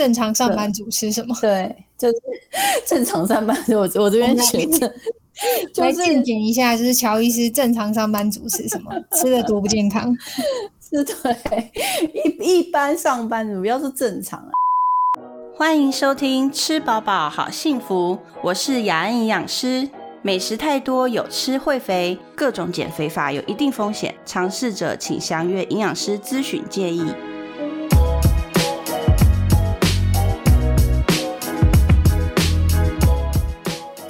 正常上班族吃什么？对，就是正常上班族。我我这边写的，来鉴检 一下，就是乔医师正常上班族吃什么，吃的多不健康？是对，一一般上班族，不要是正常啊。欢迎收听《吃饱饱好幸福》，我是雅安营养师。美食太多有吃会肥，各种减肥法有一定风险，尝试者请详阅营养师咨询建议。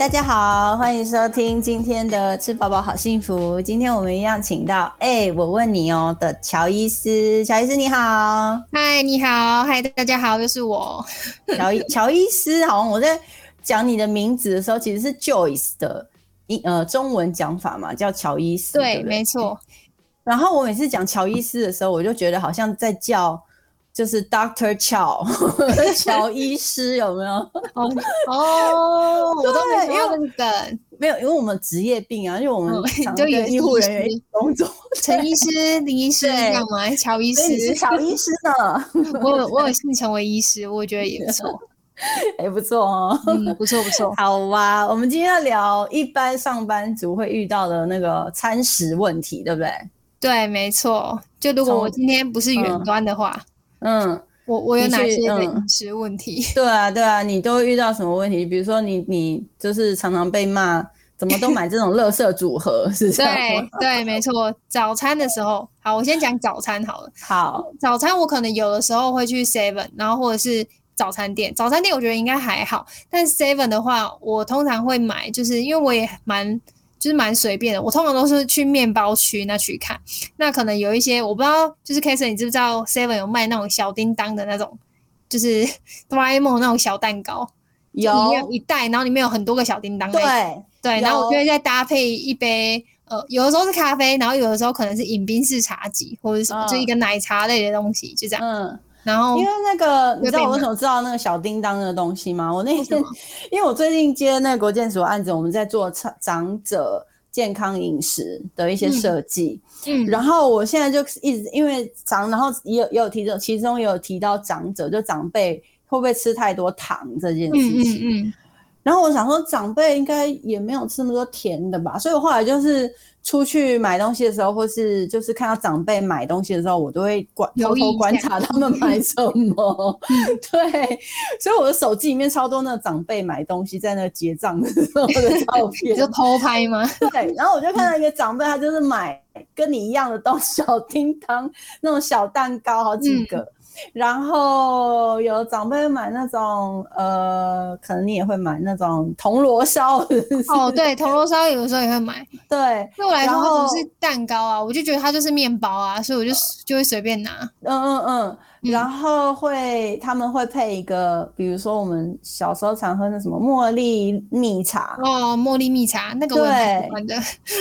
大家好，欢迎收听今天的吃饱饱好幸福。今天我们一样请到，哎，我问你哦的乔伊斯，乔伊斯你好，嗨，你好，嗨，大家好，又是我，乔伊乔伊斯。好像，我在讲你的名字的时候，其实是 Joyce 的一呃中文讲法嘛，叫乔伊斯，对，没错。然后我每次讲乔伊斯的时候，我就觉得好像在叫。就是 Doctor 乔 乔医师有没有？哦哦，我都没有那个没有，因为我们职业病啊，因为我们就有医护人员工作。陈医师、林医师一样吗？乔医师、乔医师呢？我有我有幸成为医师，我觉得也不错，也 不错哦。嗯，不错不错。好哇，我们今天要聊一般上班族会遇到的那个餐食问题，对不对？对，没错。就如果我今天不是远端的话。嗯，我我有哪些饮食问题？对啊，对啊，你都会遇到什么问题？比如说你你就是常常被骂，怎么都买这种垃圾组合，是这样 对对，没错。早餐的时候，好，我先讲早餐好了。好，早餐我可能有的时候会去 Seven，然后或者是早餐店。早餐店我觉得应该还好，但 Seven 的话，我通常会买，就是因为我也蛮。就是蛮随便的，我通常都是去面包区那去看，那可能有一些我不知道，就是 Kason，你知不知道 Seven 有卖那种小叮当的那种，就是哆啦 A 梦那种小蛋糕，有一袋，然后里面有很多个小叮当，对对，然后我就会再搭配一杯，呃，有的时候是咖啡，然后有的时候可能是饮冰式茶几或者什么，就一个奶茶类的东西，就这样，嗯。然后，因为那个，你知道我为什么知道那个小叮当的东西吗？我那 天，因为我最近接那个国建署案子，我们在做长长者健康饮食的一些设计。嗯，然后我现在就一直因为长，然后也有也有提到，其中也有提到长者，就长辈会不会吃太多糖这件事情。嗯嗯。然后我想说，长辈应该也没有吃那么多甜的吧，所以我后来就是。出去买东西的时候，或是就是看到长辈买东西的时候，我都会观偷偷观察他们买什么。对，所以我的手机里面超多那个长辈买东西在那结账的时候的照 片，就偷拍吗？对，然后我就看到一个长辈，他就是买跟你一样的东西，小叮当那种小蛋糕，好几个。然后有长辈买那种，呃，可能你也会买那种铜锣烧。哦，对，铜锣烧有的时候也会买。对，对我来说，它不是蛋糕啊，我就觉得它就是面包啊，所以我就就会随便拿。嗯嗯嗯。然后会他们会配一个，比如说我们小时候常喝那什么茉莉蜜茶。哦，茉莉蜜茶那个我喜欢的。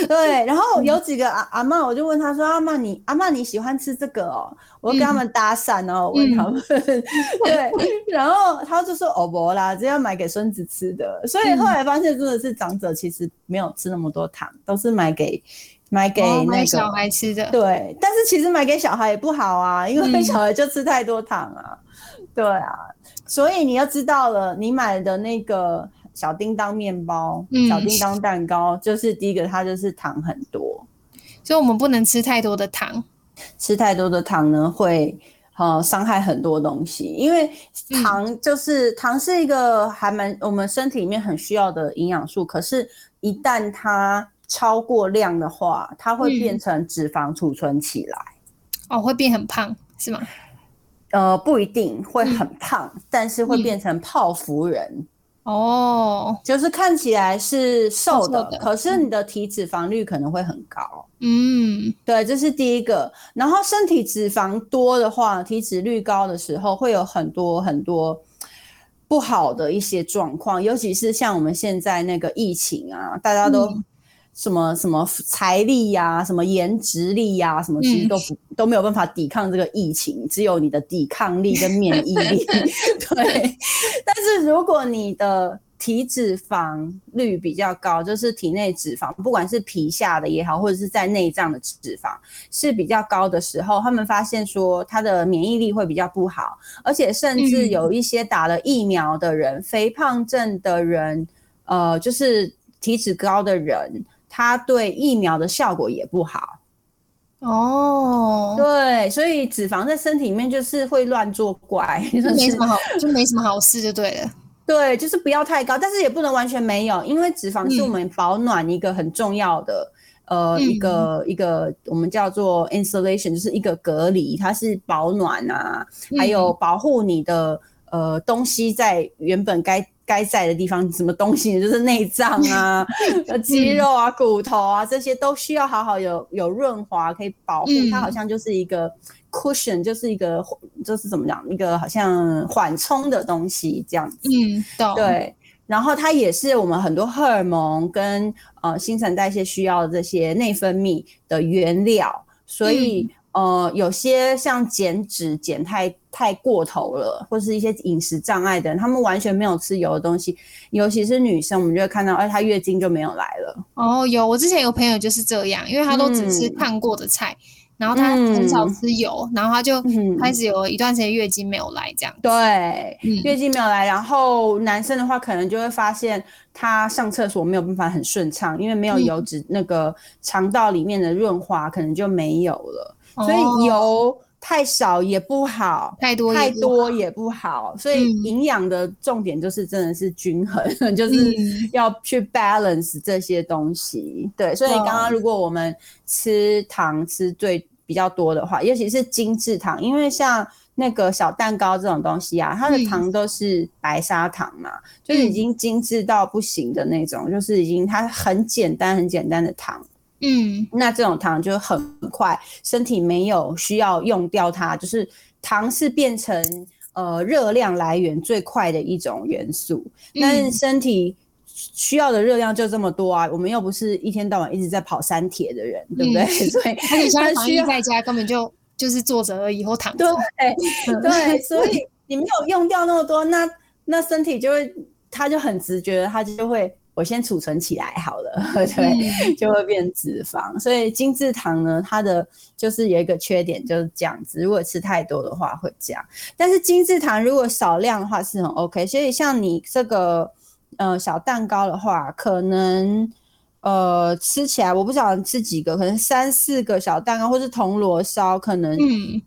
对，然后 有几个阿阿妈，我就问他说：“阿妈你阿妈你喜欢吃这个哦？”我跟他们搭讪哦，问他们，对，然后他就说：“哦不啦，这要买给孙子吃的。”所以后来发现真的是长者其实没有吃那么多糖，都是买给买给那个小孩吃的。对，但是其实买给小孩也不好啊，因为小孩就吃太多糖啊。对啊，所以你要知道了，你买的那个小叮当面包、小叮当蛋糕，就是第一个它就是糖很多，所以我们不能吃太多的糖。吃太多的糖呢，会呃伤害很多东西，因为糖就是糖是一个还蛮我们身体里面很需要的营养素，可是，一旦它超过量的话，它会变成脂肪储存起来，哦，会变很胖是吗？呃，不一定会很胖，但是会变成泡芙人。哦，就是看起来是瘦的，可是你的体脂肪率可能会很高。嗯，对，这是第一个。然后身体脂肪多的话，体脂率高的时候，会有很多很多不好的一些状况，尤其是像我们现在那个疫情啊，大家都。什么什么财力呀，什么颜值力呀，什么其实都不都没有办法抵抗这个疫情，只有你的抵抗力跟免疫力。对，但是如果你的体脂肪率比较高，就是体内脂肪，不管是皮下的也好，或者是在内脏的脂肪是比较高的时候，他们发现说他的免疫力会比较不好，而且甚至有一些打了疫苗的人，肥胖症的人，呃，就是体脂高的人，他对疫苗的效果也不好。哦，对，所以脂肪在身体里面就是会乱作怪，就没什么好，就没什么好事，就对了。对，就是不要太高，但是也不能完全没有，因为脂肪是我们保暖一个很重要的，呃，一个一个我们叫做 insulation，就是一个隔离，它是保暖啊，还有保护你的呃东西在原本该。该在的地方，什么东西就是内脏啊、肌肉啊、骨头啊，这些都需要好好有有润滑，可以保护它，好像就是一个 cushion，就是一个就是怎么讲，一个好像缓冲的东西这样子。嗯，对。然后它也是我们很多荷尔蒙跟呃新陈代谢需要的这些内分泌的原料，所以。呃，有些像减脂减太太过头了，或是一些饮食障碍的人，他们完全没有吃油的东西，尤其是女生，我们就会看到，哎，她月经就没有来了。哦，有，我之前有朋友就是这样，因为她都只吃烫过的菜，然后她很少吃油，然后她就开始有一段时间月经没有来，这样。对，月经没有来，然后男生的话，可能就会发现他上厕所没有办法很顺畅，因为没有油脂，那个肠道里面的润滑可能就没有了。所以油太少也不好，太多太多也不好。所以营养的重点就是真的是均衡，就是要去 balance 这些东西。对，所以刚刚如果我们吃糖吃最比较多的话，尤其是精致糖，因为像那个小蛋糕这种东西啊，它的糖都是白砂糖嘛，就是已经精致到不行的那种，就是已经它很简单很简单的糖。嗯，那这种糖就很快，身体没有需要用掉它，就是糖是变成呃热量来源最快的一种元素，但是身体需要的热量就这么多啊，我们又不是一天到晚一直在跑山铁的人，对不对？所以而且现在防疫在家根本就就是坐着而已，或躺着。对 对，所以你没有用掉那么多，那那身体就会，他就很直觉，它就会。我先储存起来好了，对，就会变脂肪。所以精制糖呢，它的就是有一个缺点，就是这样子。如果吃太多的话会这样，但是精制糖如果少量的话是很 OK。所以像你这个呃小蛋糕的话，可能呃吃起来我不晓得吃几个，可能三四个小蛋糕，或是铜锣烧，可能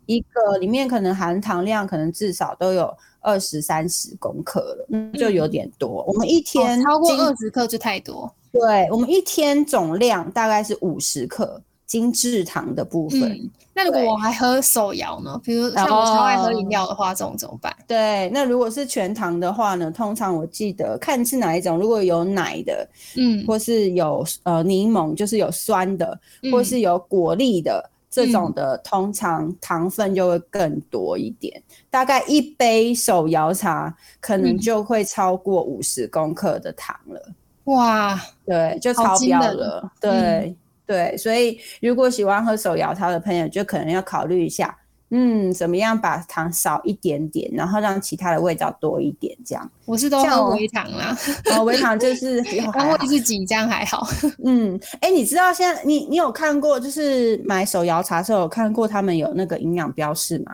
一个里面可能含糖量可能至少都有。二十三十公克了，嗯，就有点多。我们一天超过二十克就太多。对，我们一天总量大概是五十克精制糖的部分。那如果我还喝手摇呢？比如像我超爱喝饮料的话，这种怎么办？对，那如果是全糖的话呢？通常我记得看是哪一种，如果有奶的，嗯，或是有呃柠檬，就是有酸的，或是有果粒的。这种的通常糖分就会更多一点，大概一杯手摇茶可能就会超过五十公克的糖了。哇，对，就超标了。对对，所以如果喜欢喝手摇茶的朋友，就可能要考虑一下。嗯，怎么样把糖少一点点，然后让其他的味道多一点，这样。我是都喝微糖啦，哦，微糖就是然后自己这样还好。嗯，哎，你知道现在你你有看过，就是买手摇茶的时候有看过他们有那个营养标示吗？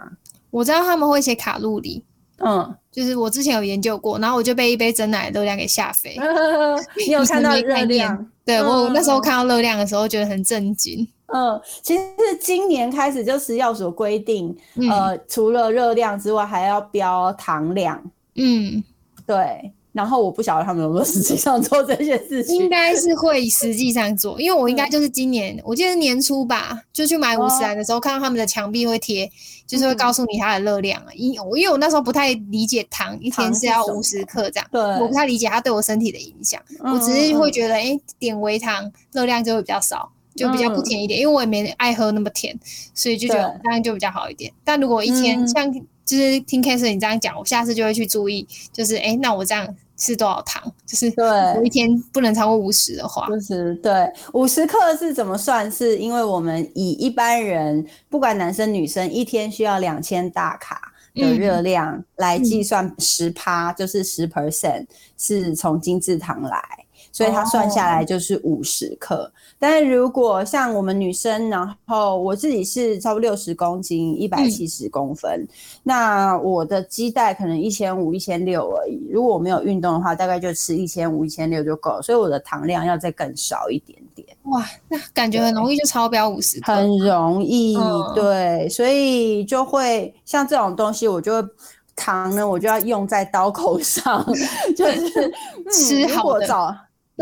我知道他们会写卡路里，嗯，就是我之前有研究过，然后我就被一杯真奶热量给吓飞。你有看到 热量？对我那时候看到热量的时候，觉得很震惊。嗯，其实是今年开始就食药所规定，呃，除了热量之外，还要标糖量。嗯，对。然后我不晓得他们有没有实际上做这些事情，应该是会实际上做，因为我应该就是今年，我记得是年初吧，就去买五十兰的时候，看到他们的墙壁会贴，就是会告诉你它的热量啊。因因为我那时候不太理解糖一天是要五十克这样，对，我不太理解它对我身体的影响。我只是会觉得，哎，点微糖热量就会比较少。就比较不甜一点，因为我也没爱喝那么甜，所以就觉得这样就比较好一点。但如果一天像就是听师你这样讲，我下次就会去注意，就是哎，那我这样吃多少糖？就是对，我一天不能超过五十的话，五十对五十克是怎么算？是因为我们以一般人不管男生女生一天需要两千大卡。的热量来计算十趴，就是十 percent 是从精制糖来，所以它算下来就是五十克。但是如果像我们女生，然后我自己是差不多六十公斤，一百七十公分，那我的基带可能一千五、一千六而已。如果我没有运动的话，大概就吃一千五、一千六就够了。所以我的糖量要再更少一点点。哇，那感觉很容易就超标五十克，很容易。对，所以就会像这种东西，我就糖呢，我就要用在刀口上，就是吃好的。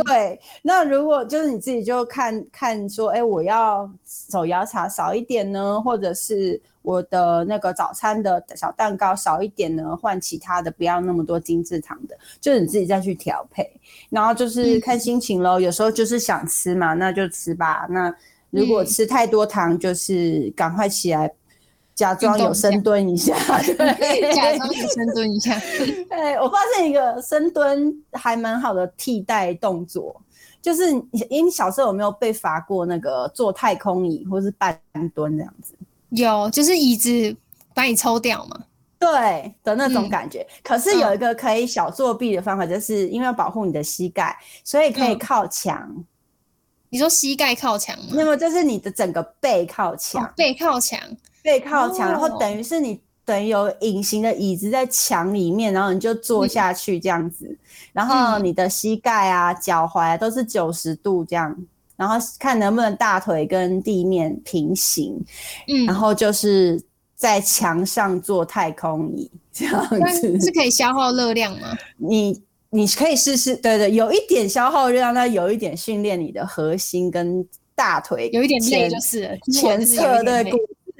对，那如果就是你自己就看看说，哎，我要手摇茶少一点呢，或者是我的那个早餐的小蛋糕少一点呢，换其他的，不要那么多精致糖的，就是你自己再去调配，然后就是看心情喽。有时候就是想吃嘛，那就吃吧。那如果吃太多糖，就是赶快起来。假装有深蹲一下，对，假装有深蹲一下。对，我发现一个深蹲还蛮好的替代动作，就是你，你小时候有没有被罚过那个坐太空椅或是半蹲这样子？有，就是椅子把你抽掉嘛？对的那种感觉。可是有一个可以小作弊的方法，就是因为要保护你的膝盖，所以可以靠墙。你说膝盖靠墙吗？那么就是你的整个背靠墙，背靠墙。背靠墙，然后等于是你等于有隐形的椅子在墙里面，然后你就坐下去这样子，然后你的膝盖啊、脚踝都是九十度这样，然后看能不能大腿跟地面平行，嗯，然后就是在墙上做太空椅这样子，是可以消耗热量吗？你你可以试试，对对，有一点消耗热量，那有一点训练你的核心跟大腿，有一点累就是前侧的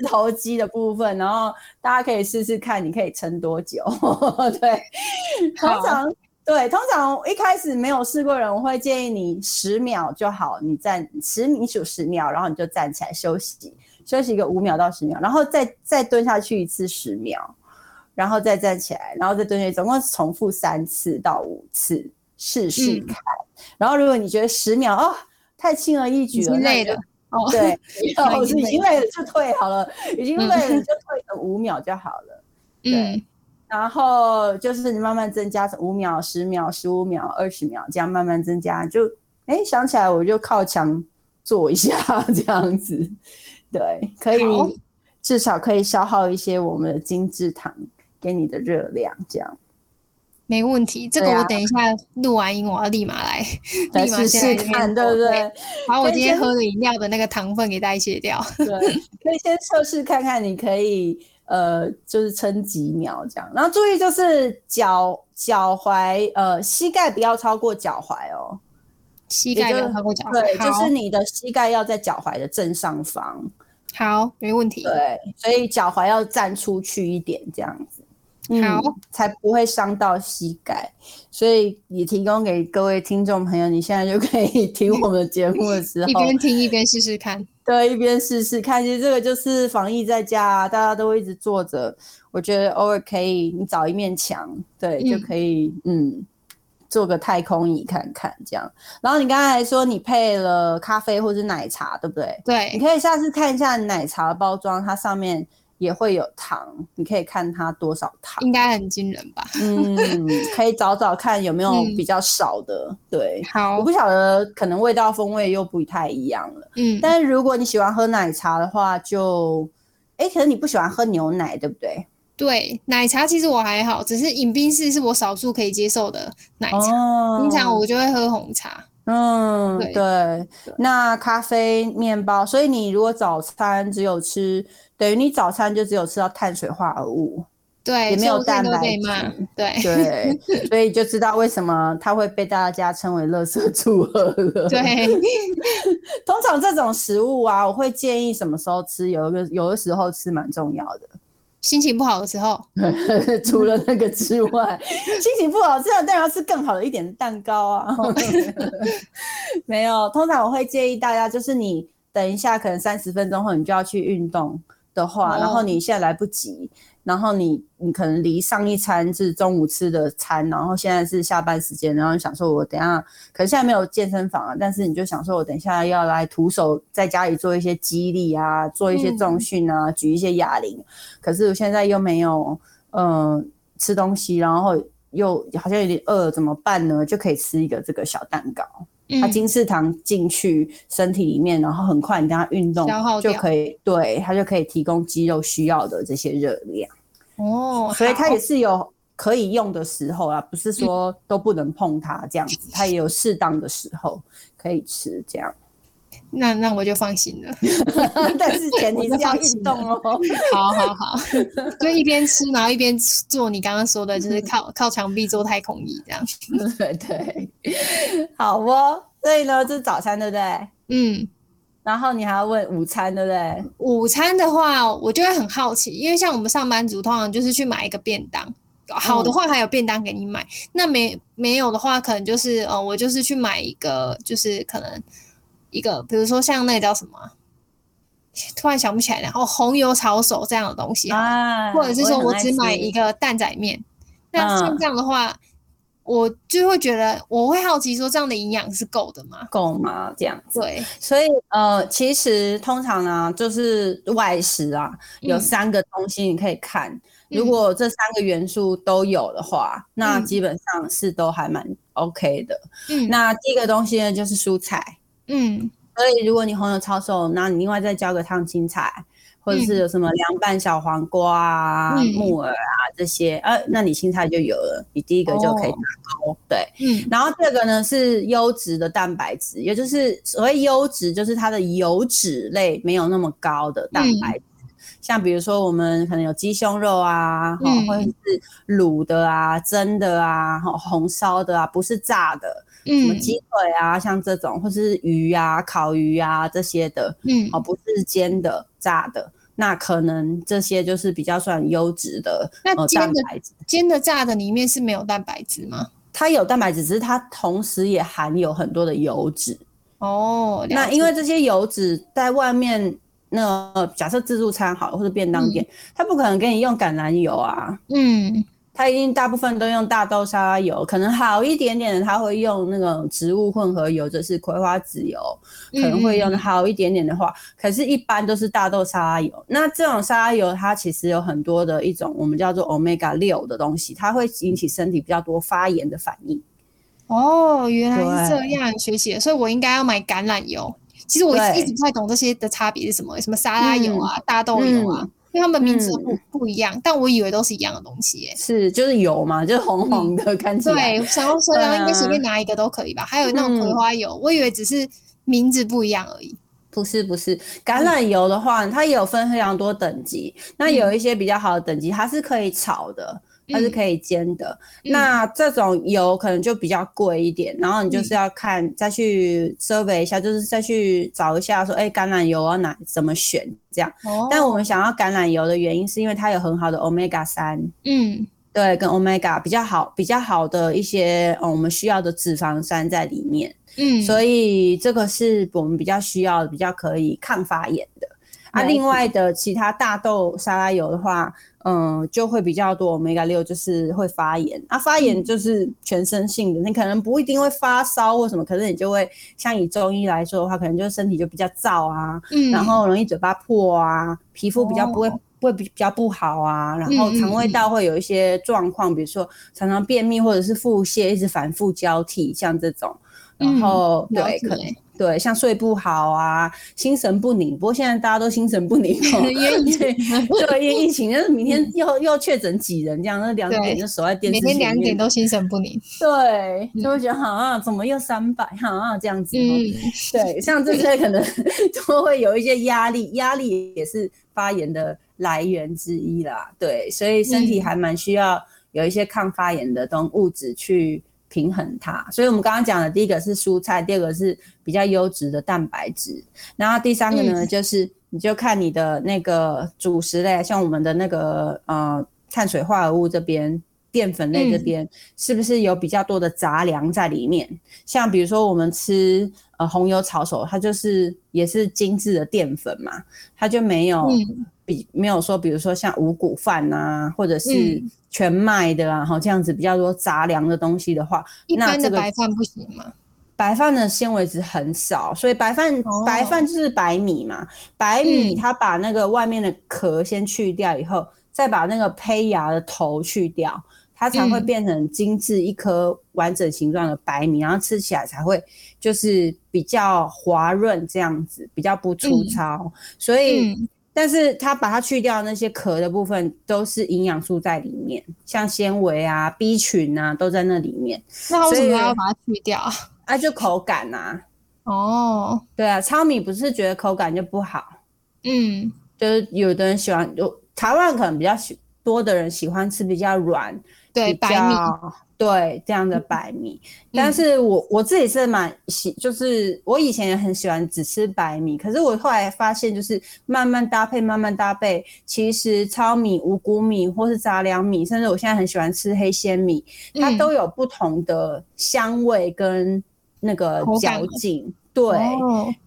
骨。头肌的部分，然后大家可以试试看，你可以撑多久？对，通常对，通常一开始没有试过人，我会建议你十秒就好，你站十，你数十秒，然后你就站起来休息，休息一个五秒到十秒，然后再再蹲下去一次十秒，然后再站起来，然后再蹲下去，总共重复三次到五次，试试看。然后如果你觉得十秒哦太轻而易举了，累了。哦，对，哦是已经累了就退好了，已经累了就退个五秒就好了。对，然后就是你慢慢增加五秒、十秒、十五秒、二十秒，这样慢慢增加。就哎想起来我就靠墙坐一下这样子，对，可以至少可以消耗一些我们的精制糖给你的热量，这样。没问题，这个我等一下录完音，我要立马来，立马试试看，对不对？把我今天喝的饮料的那个糖分给代谢掉。对，可以先测试看看，你可以呃，就是撑几秒这样。然后注意就是脚脚踝呃膝盖不要超过脚踝哦，膝盖不要超过脚踝，对，就是你的膝盖要在脚踝的正上方。好，没问题。对，所以脚踝要站出去一点这样子。好，才不会伤到膝盖，所以也提供给各位听众朋友，你现在就可以听我们的节目的时候，一边听一边试试看。对，一边试试看。其实这个就是防疫在家，大家都会一直坐着，我觉得偶尔可以，你找一面墙，对，就可以，嗯，做个太空椅看看这样。然后你刚才说你配了咖啡或者奶茶，对不对？对，你可以下次看一下奶茶的包装，它上面。也会有糖，你可以看它多少糖，应该很惊人吧？嗯，可以找找看有没有比较少的。对，好，我不晓得，可能味道风味又不太一样了。嗯，但是如果你喜欢喝奶茶的话，就，哎，可能你不喜欢喝牛奶，对不对？对，奶茶其实我还好，只是饮冰室是我少数可以接受的奶茶。平常我就会喝红茶。嗯，对。那咖啡、面包，所以你如果早餐只有吃。等于你早餐就只有吃到碳水化合物，对，也没有蛋白质，对对，所以就知道为什么它会被大家称为“垃圾组合”了。对，通常这种食物啊，我会建议什么时候吃？有一个有的时候吃蛮重要的，心情不好的时候。除了那个之外，心情不好，这样当然要吃更好的一点蛋糕啊。没有，通常我会建议大家，就是你等一下，可能三十分钟后你就要去运动。的话，然后你现在来不及，然后你你可能离上一餐是中午吃的餐，然后现在是下班时间，然后想说我等下，可能现在没有健身房啊，但是你就想说我等一下要来徒手在家里做一些肌力啊，做一些重训啊，举一些哑铃，可是我现在又没有。嗯吃东西，然后又好像有点饿，怎么办呢？就可以吃一个这个小蛋糕。它精制糖进去身体里面，然后很快你等它运动就可以，对它就可以提供肌肉需要的这些热量。哦，所以它也是有可以用的时候啊，不是说都不能碰它这样子，它也有适当的时候可以吃这样。那那我就放心了，但是前提是要运动哦。好 好好，就一边吃，然后一边做你刚刚说的，就是靠靠墙壁做太空椅这样。对对，好哦。所以呢，这是早餐，对不对？嗯。然后你还要问午餐，对不对？午餐的话，我就会很好奇，因为像我们上班族通常就是去买一个便当，好的话还有便当给你买，那没没有的话，可能就是呃，我就是去买一个，就是可能。一个，比如说像那个叫什么，突然想不起来了。哦，红油炒手这样的东西啊，或者是说我只买一个蛋仔面。那像这样的话，我就会觉得我会好奇说，这样的营养是够的吗？够吗？这样对。所以呃，其实通常呢，就是外食啊，有三个东西你可以看。如果这三个元素都有的话，那基本上是都还蛮 OK 的。嗯。那第一个东西呢，就是蔬菜。嗯，所以如果你红油抄手，那你另外再浇个烫青菜，或者是有什么凉拌小黄瓜啊、木耳啊这些，呃，那你青菜就有了，你第一个就可以打勾。对，嗯，然后这个呢是优质的蛋白质，也就是所谓优质，就是它的油脂类没有那么高的蛋白质，像比如说我们可能有鸡胸肉啊，或者是卤的啊、蒸的啊、红烧的啊，不是炸的。什么鸡腿啊，像这种，或是鱼啊、烤鱼啊这些的，嗯，哦，不是煎的、炸的，那可能这些就是比较算优质的。那煎的、煎的、炸的里面是没有蛋白质吗？它有蛋白质，只是它同时也含有很多的油脂。哦，那因为这些油脂在外面，那假设自助餐好了，或者便当店，它不可能给你用橄榄油啊。嗯。它一定大部分都用大豆沙拉油，可能好一点点的，它会用那种植物混合油，就是葵花籽油，可能会用好一点点的话，可是，一般都是大豆沙拉油。那这种沙拉油，它其实有很多的一种我们叫做 omega 六的东西，它会引起身体比较多发炎的反应。哦，原来是这样，学习，所以我应该要买橄榄油。其实我一直不太懂这些的差别是什么，什么沙拉油啊，大豆油啊。因为他们名字不不一样，但我以为都是一样的东西耶。是，就是油嘛，就是红红的，看起来。对，想要说，应该随便拿一个都可以吧？还有那种葵花油，我以为只是名字不一样而已。不是不是，橄榄油的话，它也有分非常多等级。那有一些比较好的等级，它是可以炒的。它是可以煎的，那这种油可能就比较贵一点，然后你就是要看再去 survey 一下，就是再去找一下说，哎，橄榄油要哪怎么选这样。但我们想要橄榄油的原因是因为它有很好的 omega 三，嗯，对，跟 omega 比较好比较好的一些，嗯，我们需要的脂肪酸在里面，嗯，所以这个是我们比较需要的，比较可以抗发炎的。啊，另外的其他大豆沙拉油的话。嗯，就会比较多 omega 六，就是会发炎。啊，发炎就是全身性的，你可能不一定会发烧或什么，可是你就会像以中医来说的话，可能就是身体就比较燥啊，嗯，然后容易嘴巴破啊，皮肤比较不会会比比较不好啊，然后肠胃道会有一些状况，比如说常常便秘或者是腹泻，一直反复交替，像这种，然后对可能。对，像睡不好啊，心神不宁。不过现在大家都心神不宁，因为 对，因为疫情，就是明天又又确诊几人这样，那两点就守在电视每天两点都心神不宁。对，就会觉得好啊，怎么又三百啊这样子。嗯，对，像这些可能 都会有一些压力，压力也是发炎的来源之一啦。对，所以身体还蛮需要有一些抗发炎的东物质去。平衡它，所以我们刚刚讲的第一个是蔬菜，第二个是比较优质的蛋白质，然后第三个呢，就是你就看你的那个主食类，像我们的那个呃碳水化合物这边、淀粉类这边，是不是有比较多的杂粮在里面？像比如说我们吃呃红油炒手，它就是也是精致的淀粉嘛，它就没有比没有说，比如说像五谷饭啊，或者是。全麦的啊，哈，这样子比较多杂粮的东西的话，一般的白饭不行吗？白饭的纤维质很少，所以白饭白饭就是白米嘛，白米它把那个外面的壳先去掉以后，再把那个胚芽的头去掉，它才会变成精致一颗完整形状的白米，然后吃起来才会就是比较滑润这样子，比较不粗糙。所以，但是它把它去掉那些壳的部分，都是营养素在里面，像纤维啊、B 群啊都在那里面。那为什么要把它去掉？啊，就口感呐。哦，对啊，糙米不是觉得口感就不好，嗯，就是有的人喜欢，有台湾可能比较喜多的人喜欢吃比较软，对白米，对这样的白米。但是我我自己是蛮喜，就是我以前也很喜欢只吃白米，可是我后来发现，就是慢慢搭配，慢慢搭配，其实糙米、五谷米或是杂粮米，甚至我现在很喜欢吃黑鲜米，它都有不同的香味跟。那个嚼劲，对，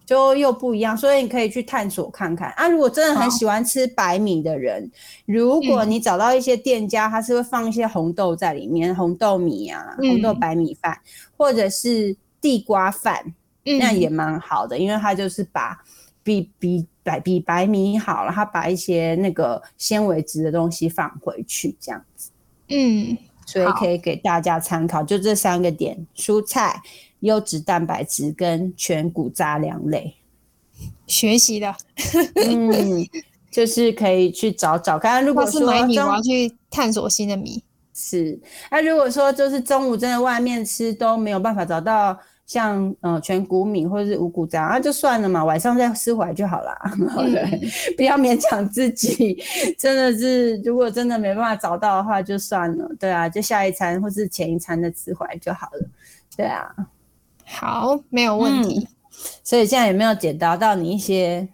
就又不一样，所以你可以去探索看看。啊。如果真的很喜欢吃白米的人，如果你找到一些店家，他是会放一些红豆在里面，红豆米啊，红豆白米饭，或者是地瓜饭，那也蛮好的，因为他就是把比比白比白米好了，他把一些那个纤维质的东西放回去，这样子，嗯，所以可以给大家参考，就这三个点，蔬菜。优质蛋白质跟全谷杂粮类，学习的，嗯，就是可以去找找看。如果是买米，我要去探索新的米。是，那如果说就是中午真的外面吃都没有办法找到像呃全谷米或者是五谷杂，那就算了嘛，晚上再吃回来就好了。对，不要勉强自己。真的是，如果真的没办法找到的话，就算了。对啊，就下一餐或是前一餐的吃回来就好了。对啊。好，没有问题。所以现在有没有解答到你一些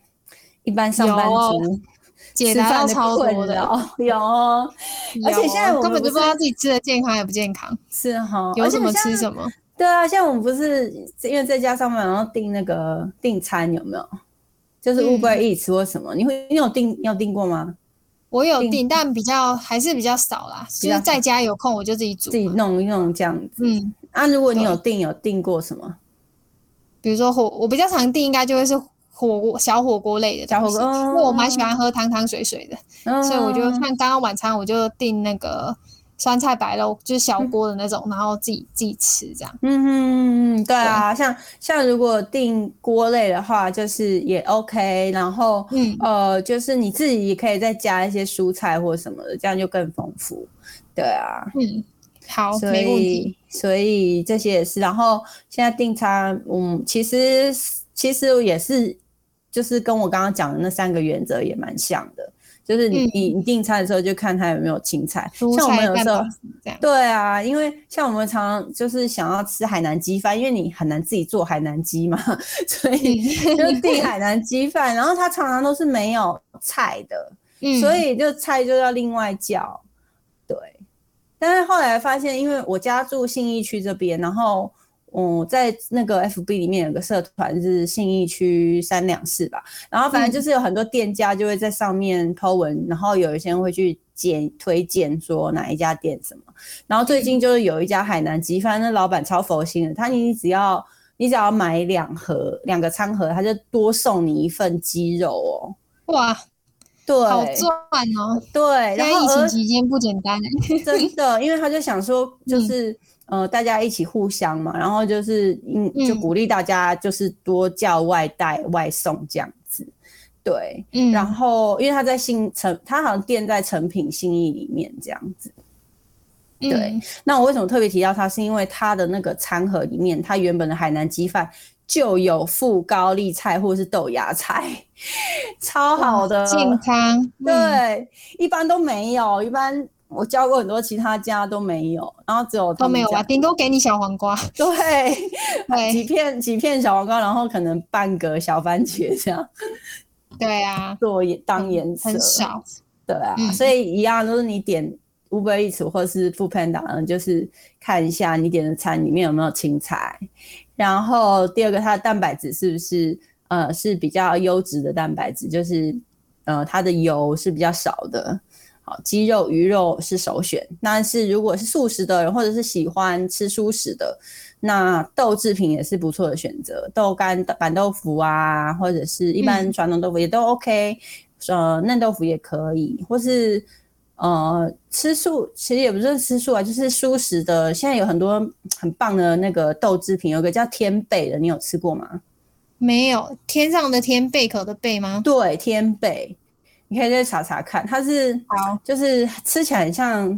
一般上班族解答超多的？有，而且现在我根本就不知道自己吃的健康也不健康。是哈，有什么吃什么？对啊，像我们不是因为在家上班，然后订那个订餐有没有？就是 Uber Eats 或什么？你会你有订你有订过吗？我有订，但比较还是比较少啦。就是在家有空我就自己煮，自己弄一弄这样子。嗯。那如果你有订有订过什么？比如说火，我比较常订应该就会是火锅小火锅类的小火锅，因为我蛮喜欢喝汤汤水水的，所以我就像刚刚晚餐我就订那个酸菜白肉，就是小锅的那种，然后自己自己吃这样。嗯嗯嗯，对啊，像像如果订锅类的话，就是也 OK，然后嗯呃，就是你自己也可以再加一些蔬菜或什么的，这样就更丰富。对啊，嗯。好，所以。所以这些也是，然后现在订餐，嗯，其实其实也是，就是跟我刚刚讲的那三个原则也蛮像的，就是你你你订餐的时候就看它有没有青菜，像我们有时候对啊，因为像我们常常就是想要吃海南鸡饭，因为你很难自己做海南鸡嘛，所以 就订海南鸡饭，然后它常常都是没有菜的，所以就菜就要另外叫，对。但是后来发现，因为我家住信义区这边，然后嗯，在那个 FB 里面有个社团是信义区三两市吧，然后反正就是有很多店家就会在上面 po 文，然后有一些人会去荐推荐说哪一家店什么，然后最近就是有一家海南鸡饭，那老板超佛心的，他你只要你只要买两盒两个餐盒，他就多送你一份鸡肉哦，哇！对，好赚哦！对，在疫情期间不简单真的，因为他就想说，就是呃，大家一起互相嘛，然后就是嗯，就鼓励大家就是多叫外带、外送这样子。对，嗯，然后因为他在新成，他好像店在成品新意里面这样子。对，那我为什么特别提到他？是因为他的那个餐盒里面，他原本的海南鸡饭。就有富高丽菜或者是豆芽菜，超好的健康。对，一般都没有，一般我教过很多其他家都没有，然后只有都没有啊，顶多给你小黄瓜。对，几片几片小黄瓜，然后可能半个小番茄这样。对啊，做当颜色很少。对啊，所以一样都是你点 Uber Eats 或是 Food Panda，就是看一下你点的餐里面有没有青菜。然后第二个，它的蛋白质是不是呃是比较优质的蛋白质？就是呃它的油是比较少的。好，鸡肉、鱼肉是首选。但是如果是素食的人，或者是喜欢吃素食的，那豆制品也是不错的选择。豆干、板豆腐啊，或者是一般传统豆腐也都 OK。呃，嫩豆腐也可以，或是呃，吃素其实也不是吃素啊，就是素食的。现在有很多 很棒的那个豆制品，有个叫天贝的，你有吃过吗？没有，天上的天，贝壳的贝吗？对，天贝，你可以再查查看，它是好，就是吃起来很像，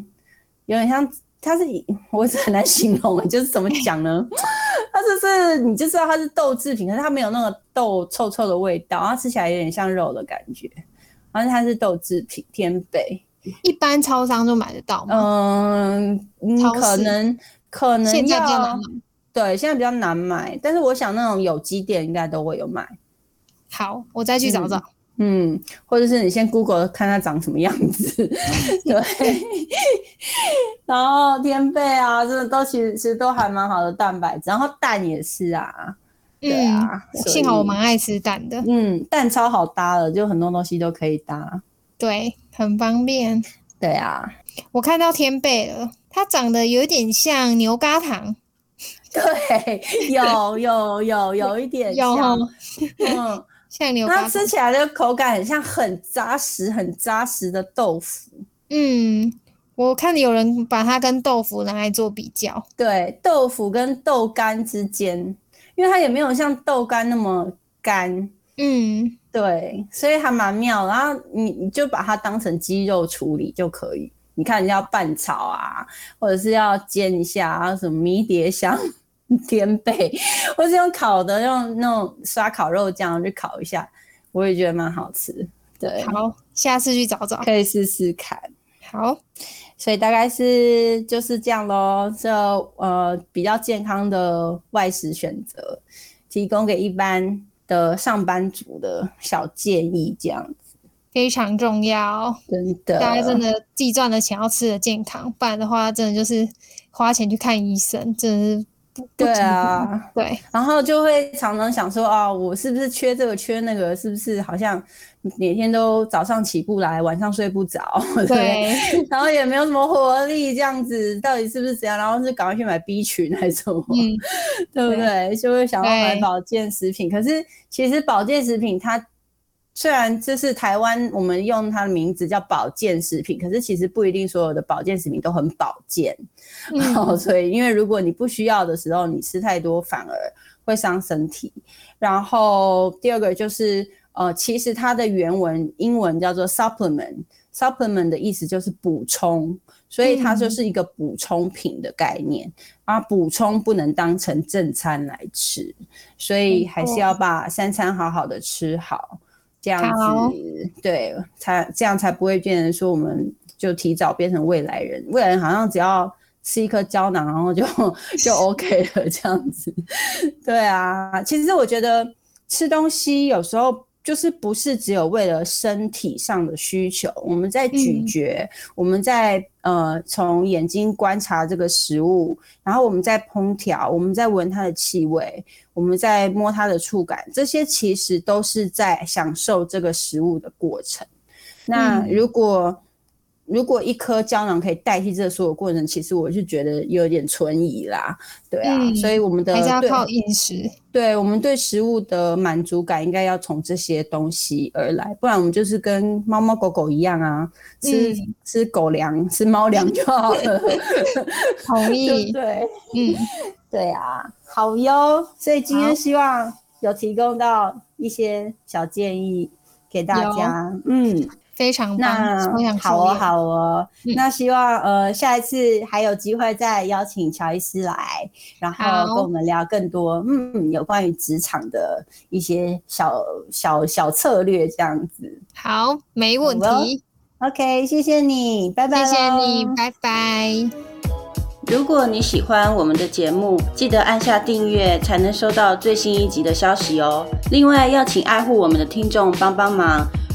有点像，它是我是很难形容，就是怎么讲呢？它就是你就知道它是豆制品，可是它没有那个豆臭臭的味道，然后吃起来有点像肉的感觉，而且它是豆制品，天贝。一般超商就买得到吗？嗯，可能可能现在比较难要买。对，现在比较难买，但是我想那种有机店应该都会有卖。好，我再去找找。嗯，或者是你先 Google 看它长什么样子，对。然后天贝啊，真的都其实其实都还蛮好的蛋白质，然后蛋也是啊，对啊。嗯，幸好我蛮爱吃蛋的，嗯，蛋超好搭的，就很多东西都可以搭。对，很方便。对啊，我看到天贝了，它长得有点像牛轧糖，对，有有有有一点有像哦，嗯。像牛它。吃起来的口感很像很扎实、很扎实的豆腐。嗯，我看有人把它跟豆腐拿来做比较。对，豆腐跟豆干之间，因为它也没有像豆干那么干，嗯，对，所以还蛮妙。然后你你就把它当成鸡肉处理就可以。你看，人家要拌炒啊，或者是要煎一下啊，什么迷迭香、天贝，或是用烤的，用那种刷烤肉酱去烤一下，我也觉得蛮好吃。对，好，下次去找找。可以试试看。好，所以大概是就是这样咯，这呃比较健康的外食选择，提供给一般的上班族的小建议，这样子非常重要。真的，大家真的自己赚了钱要吃的健康，不然的话，真的就是花钱去看医生，真的是对啊，对，然后就会常常想说哦，我是不是缺这个缺那个？是不是好像每天都早上起不来，晚上睡不着，对对？然后也没有什么活力，这样子到底是不是这样？然后是赶快去买 B 群还是什么？嗯，对不对？就会想要买保健食品，可是其实保健食品它虽然这是台湾我们用它的名字叫保健食品，可是其实不一定所有的保健食品都很保健。嗯 哦，所以因为如果你不需要的时候，你吃太多反而会伤身体。然后第二个就是呃，其实它的原文英文叫做 supplement，supplement 的意思就是补充，所以它就是一个补充品的概念。啊，补充不能当成正餐来吃，所以还是要把三餐好好的吃好，这样子对，才这样才不会变成说我们就提早变成未来人。未来人好像只要吃一颗胶囊，然后就 就 OK 了，这样子。对啊，其实我觉得吃东西有时候就是不是只有为了身体上的需求，我们在咀嗯嚼，我们在呃从眼睛观察这个食物，然后我们在烹调，我们在闻它的气味，我们在摸它的触感，这些其实都是在享受这个食物的过程。那嗯如果、如果一颗胶囊可以代替这所有过程，其实我是觉得有点存疑啦，对啊，嗯所以我们的对还是要靠饮食。对我们对食物的满足感应该要从这些东西而来，不然我们就是跟猫猫狗狗一样啊，吃、嗯吃狗粮、吃猫粮 就好了，同意 不，对？嗯，对啊，好哟。所以今天希望有提供到一些小建议给大家，嗯。非常棒，那超想好哦，好哦。嗯那希望呃下一次还有机会再邀请乔医师来，然后跟我们聊更多嗯有关于职场的一些小小小策略这样子。好，没问好题，OK，谢谢你，拜拜。谢谢你，拜拜。如果你喜欢我们的节目，记得按下订阅，才能收到最新一集的消息哦。另外，要请爱护我们的听众帮帮忙。